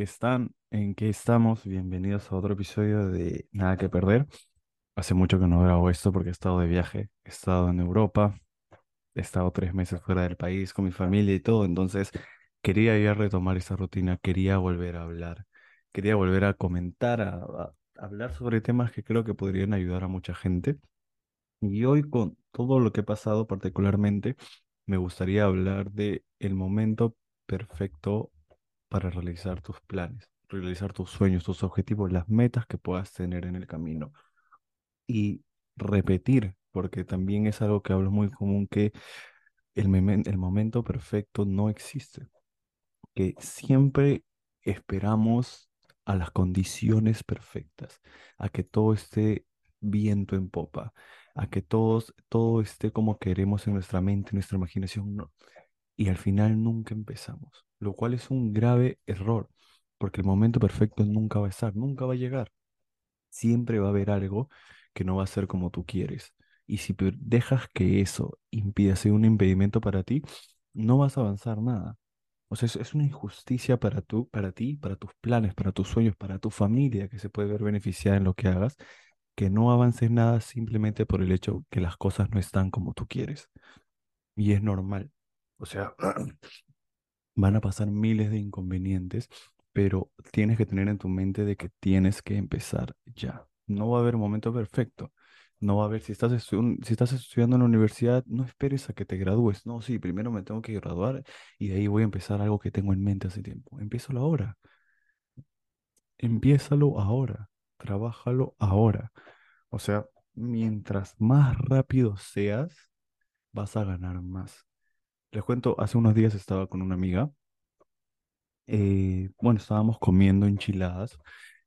qué están? ¿En qué estamos? Bienvenidos a otro episodio de Nada que Perder. Hace mucho que no grabo esto porque he estado de viaje, he estado en Europa, he estado tres meses fuera del país con mi familia y todo, entonces quería ya retomar esa rutina, quería volver a hablar, quería volver a comentar, a, a hablar sobre temas que creo que podrían ayudar a mucha gente. Y hoy con todo lo que he pasado particularmente, me gustaría hablar de el momento perfecto para realizar tus planes, realizar tus sueños, tus objetivos, las metas que puedas tener en el camino. Y repetir, porque también es algo que hablo muy común, que el, momento perfecto no existe, que siempre esperamos a las condiciones perfectas, a que todo esté viento en popa, a que todos, todo esté como queremos en nuestra mente, en nuestra imaginación. No, y al final nunca empezamos, lo cual es un grave error, porque el momento perfecto nunca va a estar, nunca va a llegar. Siempre va a haber algo que no va a ser como tú quieres. Y si dejas que eso impida ser un impedimento para ti, no vas a avanzar nada. O sea, es, es una injusticia para tú, para ti, para tus planes, para tus sueños, para tu familia que se puede ver beneficiada en lo que hagas, que no avances nada simplemente por el hecho que las cosas no están como tú quieres. Y es normal. O sea, Van a pasar miles de inconvenientes, pero tienes que tener en tu mente de que tienes que empezar ya. No va a haber momento perfecto. No va a haber, si estás, si estás estudiando en la universidad, no esperes a que te gradúes. No, sí, primero me tengo que graduar y de ahí voy a empezar algo que tengo en mente hace tiempo. Empiézalo ahora. Empiézalo ahora. Trabájalo ahora. O sea, mientras más rápido seas, vas a ganar más. Les cuento, hace unos días estaba con una amiga eh, bueno, estábamos comiendo enchiladas,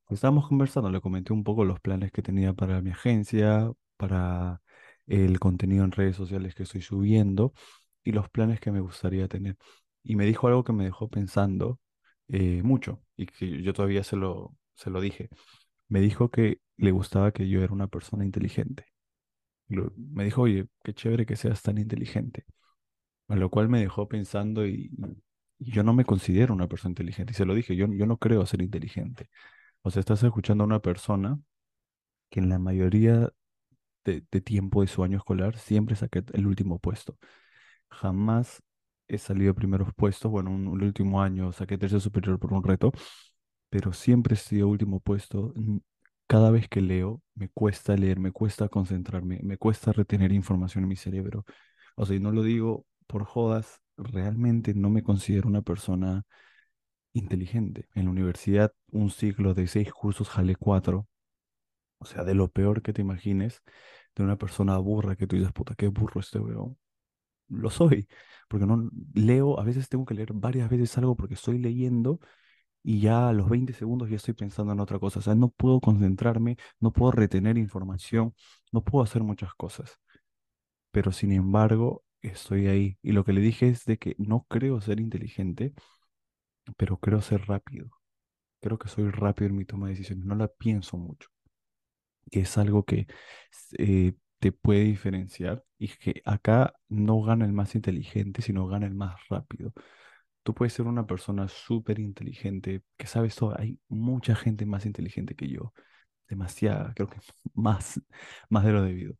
estábamos conversando, le comenté un poco los planes que tenía para mi agencia, para el contenido en redes sociales que estoy subiendo y los planes que me gustaría tener. Y me dijo algo que me dejó pensando eh, mucho y que yo todavía se lo, se lo dije. Me dijo que le gustaba que yo era una persona inteligente. Me dijo, oye, qué chévere que seas tan inteligente. A lo cual me dejó pensando y, yo no me considero una persona inteligente. Y se lo dije, yo, yo no creo ser inteligente. O sea, estás escuchando a una persona que en la mayoría de, de tiempo de su año escolar siempre saqué el último puesto. Jamás he salido a primeros puestos. Bueno, un, un último año saqué tercer superior por un reto, pero siempre he sido último puesto. Cada vez que leo, me cuesta leer, me cuesta concentrarme, me cuesta retener información en mi cerebro. O sea, y no lo digo por jodas, realmente no me considero una persona inteligente. En la universidad, un ciclo de seis cursos, jalé cuatro. O sea, de lo peor que te imagines, de una persona burra que tú dices, puta, qué burro este weón. Lo soy, porque no leo, a veces tengo que leer varias veces algo porque estoy leyendo y ya a los 20 segundos ya estoy pensando en otra cosa. O sea, no puedo concentrarme, no puedo retener información, no puedo hacer muchas cosas. Pero sin embargo, estoy ahí. Y lo que le dije es de que no creo ser inteligente, pero creo ser rápido. Creo que soy rápido en mi toma de decisiones, no la pienso mucho, que es algo que eh, te puede diferenciar y que acá no gana el más inteligente, sino gana el más rápido. Tú puedes ser una persona súper inteligente, que sabes todo, hay mucha gente más inteligente que yo, demasiada, creo que más, más de lo debido.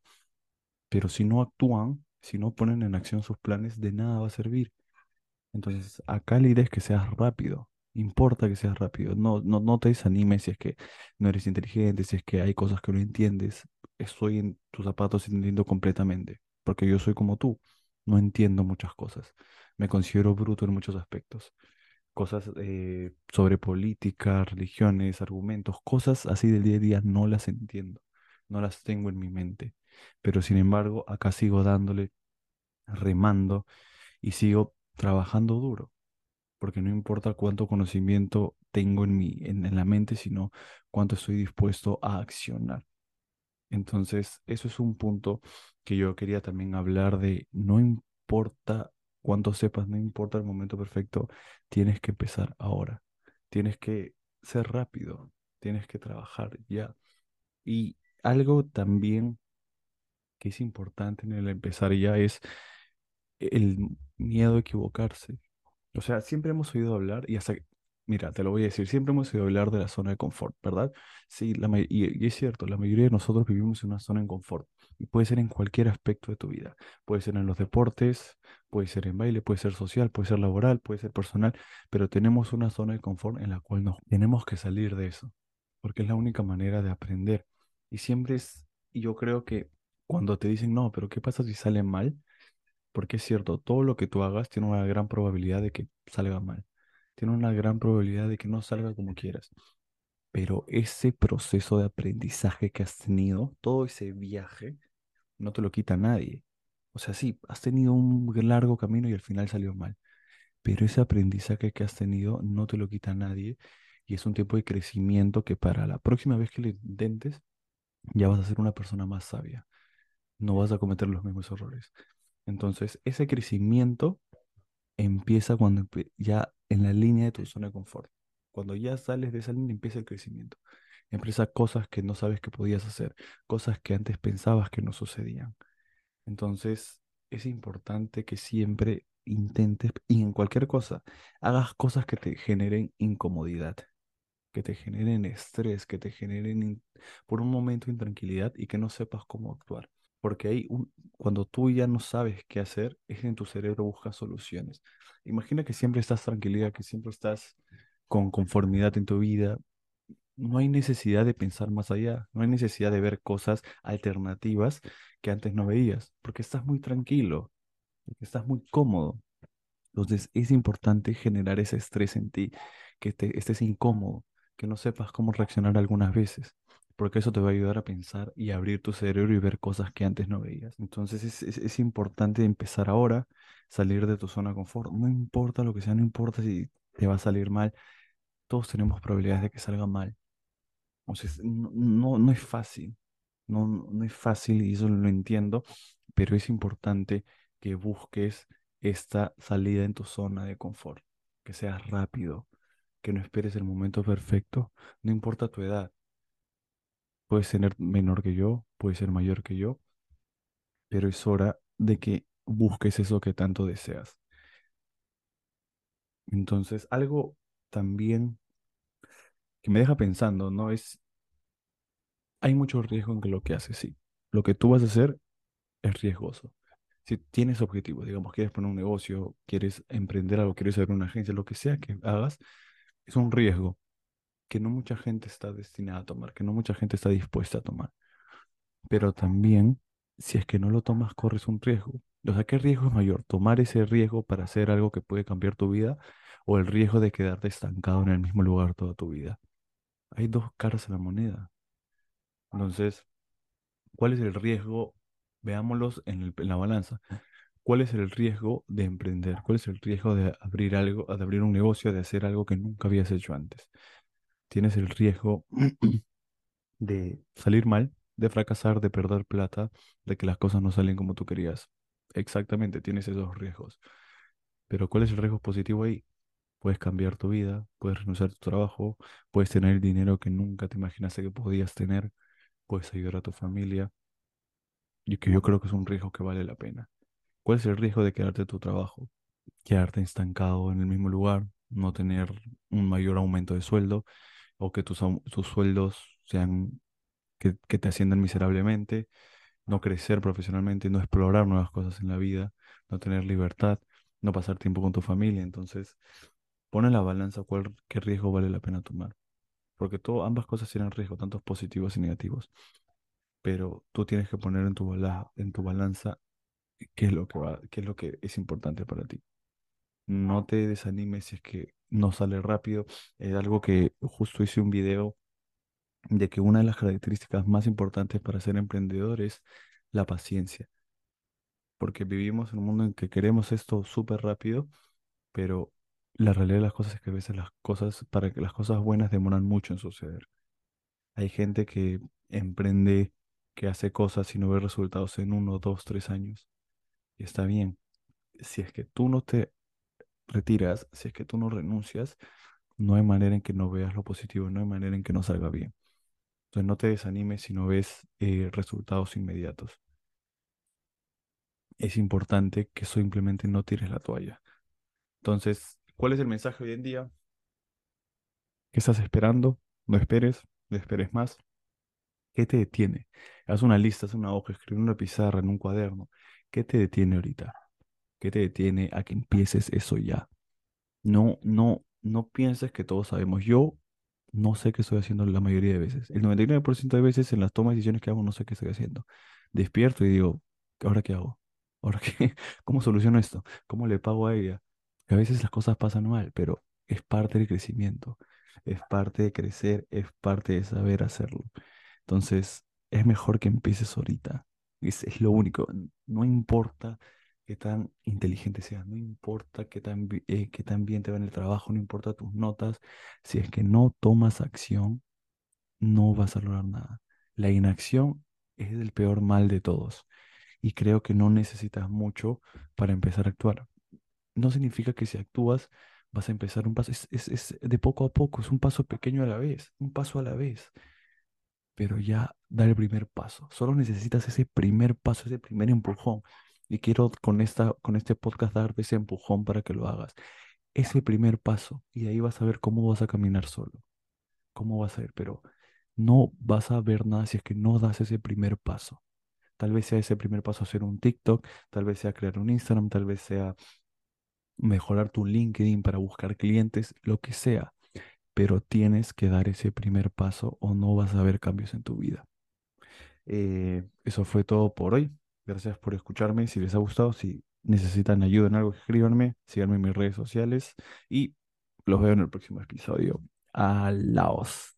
Pero si no actúan, si no ponen en acción sus planes, de nada va a servir. Entonces, acá la idea es que seas rápido. Importa que seas rápido. No, no, no te desanimes si es que no eres inteligente, si es que hay cosas que no entiendes. Estoy en tus zapatos entendiendo completamente, porque yo soy como tú. No entiendo muchas cosas. Me considero bruto en muchos aspectos. Cosas eh, sobre política, religiones, argumentos, cosas así del día a día no las entiendo. No las tengo en mi mente. Pero sin embargo, acá sigo dándole, remando y sigo trabajando duro porque no importa cuánto conocimiento tengo en mi, en, en la mente, sino cuánto estoy dispuesto a accionar. Entonces, eso es un punto que yo quería también hablar de, no importa cuánto sepas, no importa el momento perfecto, tienes que empezar ahora, tienes que ser rápido, tienes que trabajar ya. Y algo también que es importante en el empezar ya es el miedo a equivocarse. O sea, siempre hemos oído hablar y hasta Mira, te lo voy a decir, siempre hemos oído hablar de la zona de confort, ¿verdad? Sí, la, y, y es cierto, la mayoría de nosotros vivimos en una zona de confort y puede ser en cualquier aspecto de tu vida. Puede ser en los deportes, puede ser en baile, puede ser social, puede ser laboral, puede ser personal, pero tenemos una zona de confort en la cual nos tenemos que salir de eso, porque es la única manera de aprender. Y siempre es, y yo creo que cuando te dicen, no, pero ¿qué pasa si sale mal? Porque es cierto, todo lo que tú hagas tiene una gran probabilidad de que salga mal. Tiene una gran probabilidad de que no salga como quieras. Pero ese proceso de aprendizaje que has tenido, todo ese viaje, no te lo quita nadie. O sea, sí, has tenido un largo camino y al final salió mal. Pero ese aprendizaje que has tenido no te lo quita nadie y es un tiempo de crecimiento que para la próxima vez que lo intentes, ya vas a ser una persona más sabia. No vas a cometer los mismos errores. Entonces, ese crecimiento empieza cuando ya en la línea de tu zona de confort. Cuando ya sales de esa línea empieza el crecimiento. Empieza cosas que no sabes que podías hacer, cosas que antes pensabas que no sucedían. Entonces es importante que siempre intentes, y en cualquier cosa, hagas cosas que te generen incomodidad, que te generen estrés, que te generen por un momento intranquilidad y que no sepas cómo actuar. Porque ahí, cuando tú ya no sabes qué hacer, es en tu cerebro busca soluciones. Imagina que siempre estás tranquilidad, que siempre estás con conformidad en tu vida. No hay necesidad de pensar más allá, no hay necesidad de ver cosas alternativas que antes no veías, porque estás muy tranquilo, porque estás muy cómodo. Entonces es importante generar ese estrés en ti, que te, estés incómodo, que no sepas cómo reaccionar algunas veces, porque eso te va a ayudar a pensar y abrir tu cerebro y ver cosas que antes no veías. Entonces es, es, importante empezar ahora, salir de tu zona de confort. No importa lo que sea, no importa si te va a salir mal, todos tenemos probabilidades de que salga mal. O no, no, no es fácil, no no es fácil y eso lo entiendo, pero es importante que busques esta salida en tu zona de confort, que seas rápido, que no esperes el momento perfecto, no importa tu edad, puedes ser menor que yo, puedes ser mayor que yo, pero es hora de que busques eso que tanto deseas. Entonces, algo también que me deja pensando, ¿no? Es, hay mucho riesgo en lo que haces, sí. Lo que tú vas a hacer es riesgoso. Si tienes objetivos, digamos, quieres poner un negocio, quieres emprender algo, quieres abrir una agencia, lo que sea que hagas, es un riesgo que no mucha gente está destinada a tomar, que no mucha gente está dispuesta a tomar. Pero también, si es que no lo tomas, corres un riesgo. O sea, ¿qué riesgo es mayor? ¿Tomar ese riesgo para hacer algo que puede cambiar tu vida o el riesgo de quedarte estancado en el mismo lugar toda tu vida? Hay dos caras a la moneda. Entonces, ¿cuál es el riesgo? Veámoslos en en la balanza. ¿Cuál es el riesgo de emprender? ¿Cuál es el riesgo de abrir algo, de abrir un negocio, de hacer algo que nunca habías hecho antes? Tienes el riesgo de salir mal, de fracasar, de perder plata, de que las cosas no salen como tú querías. Exactamente, tienes esos riesgos. Pero ¿cuál es el riesgo positivo ahí? Puedes cambiar tu vida, puedes renunciar a tu trabajo, puedes tener el dinero que nunca te imaginaste que podías tener, puedes ayudar a tu familia, y que yo creo que es un riesgo que vale la pena. ¿Cuál es el riesgo de quedarte tu trabajo? quedarte estancado en el mismo lugar, no tener un mayor aumento de sueldo o que tus, tus sueldos sean que, te asciendan miserablemente, no crecer profesionalmente, no explorar nuevas cosas en la vida, no tener libertad, no pasar tiempo con tu familia. Entonces, pon en la balanza cuál, qué riesgo vale la pena tomar. Porque todo, ambas cosas tienen riesgo, tanto positivos y negativos. Pero tú tienes que poner en tu, en tu balanza qué es lo que va, qué es lo que es importante para ti. No te desanimes si es que no sale rápido. Es algo que justo hice un video de que una de las características más importantes para ser emprendedor es la paciencia, porque vivimos en un mundo en que queremos esto súper rápido, pero la realidad de las cosas es que a veces las cosas, para que las cosas buenas demoran mucho en suceder. Hay gente que emprende, que hace cosas y no ve resultados en uno, dos, tres años. Y está bien. Si es que tú no te retiras, si es que tú no renuncias, no hay manera en que no veas lo positivo, no hay manera en que no salga bien. Entonces no te desanimes si no ves eh, resultados inmediatos. Es importante que simplemente no tires la toalla. Entonces, ¿cuál es el mensaje hoy en día? ¿Qué estás esperando? No esperes, no esperes más. ¿Qué te detiene? Haz una lista, haz una hoja, escribe una pizarra, en un cuaderno. ¿Qué te detiene ahorita? ¿Qué te detiene a que empieces eso ya? No, no, no pienses que todos sabemos. Yo no sé qué estoy haciendo la mayoría de veces. El 99% de veces en las tomas de decisiones que hago no sé qué estoy haciendo. Despierto y digo, ¿ahora qué hago? ¿Ahora qué? ¿Cómo soluciono esto? ¿Cómo le pago a ella? Que a veces las cosas pasan mal, pero es parte del crecimiento, es parte de crecer, es parte de saber hacerlo. Entonces, es mejor que empieces ahorita. Es, es lo único. No importa tan inteligente seas, no importa qué tan, eh, qué tan bien te va en el trabajo, no importa tus notas. Si es que no tomas acción, no vas a lograr nada. La inacción es el peor mal de todos. Y creo que no necesitas mucho para empezar a actuar. No significa que si actúas vas a empezar un paso. Es, es, es de poco a poco, es un paso pequeño a la vez, un paso a la vez pero ya da el primer paso. Solo necesitas ese primer paso, ese primer empujón. Y quiero con esta, con este podcast darte ese empujón para que lo hagas. Ese primer paso. Y ahí vas a ver cómo vas a caminar solo. Cómo vas a ver. Pero no vas a ver nada si es que no das ese primer paso. Tal vez sea ese primer paso hacer un TikTok, tal vez sea crear un Instagram, tal vez sea mejorar tu LinkedIn para buscar clientes, lo que sea. Pero tienes que dar ese primer paso o no vas a ver cambios en tu vida. Eh, eso fue todo por hoy. Gracias por escucharme. Si les ha gustado, si necesitan ayuda en algo, escríbanme, síganme en mis redes sociales y los veo en el próximo episodio. Alaos.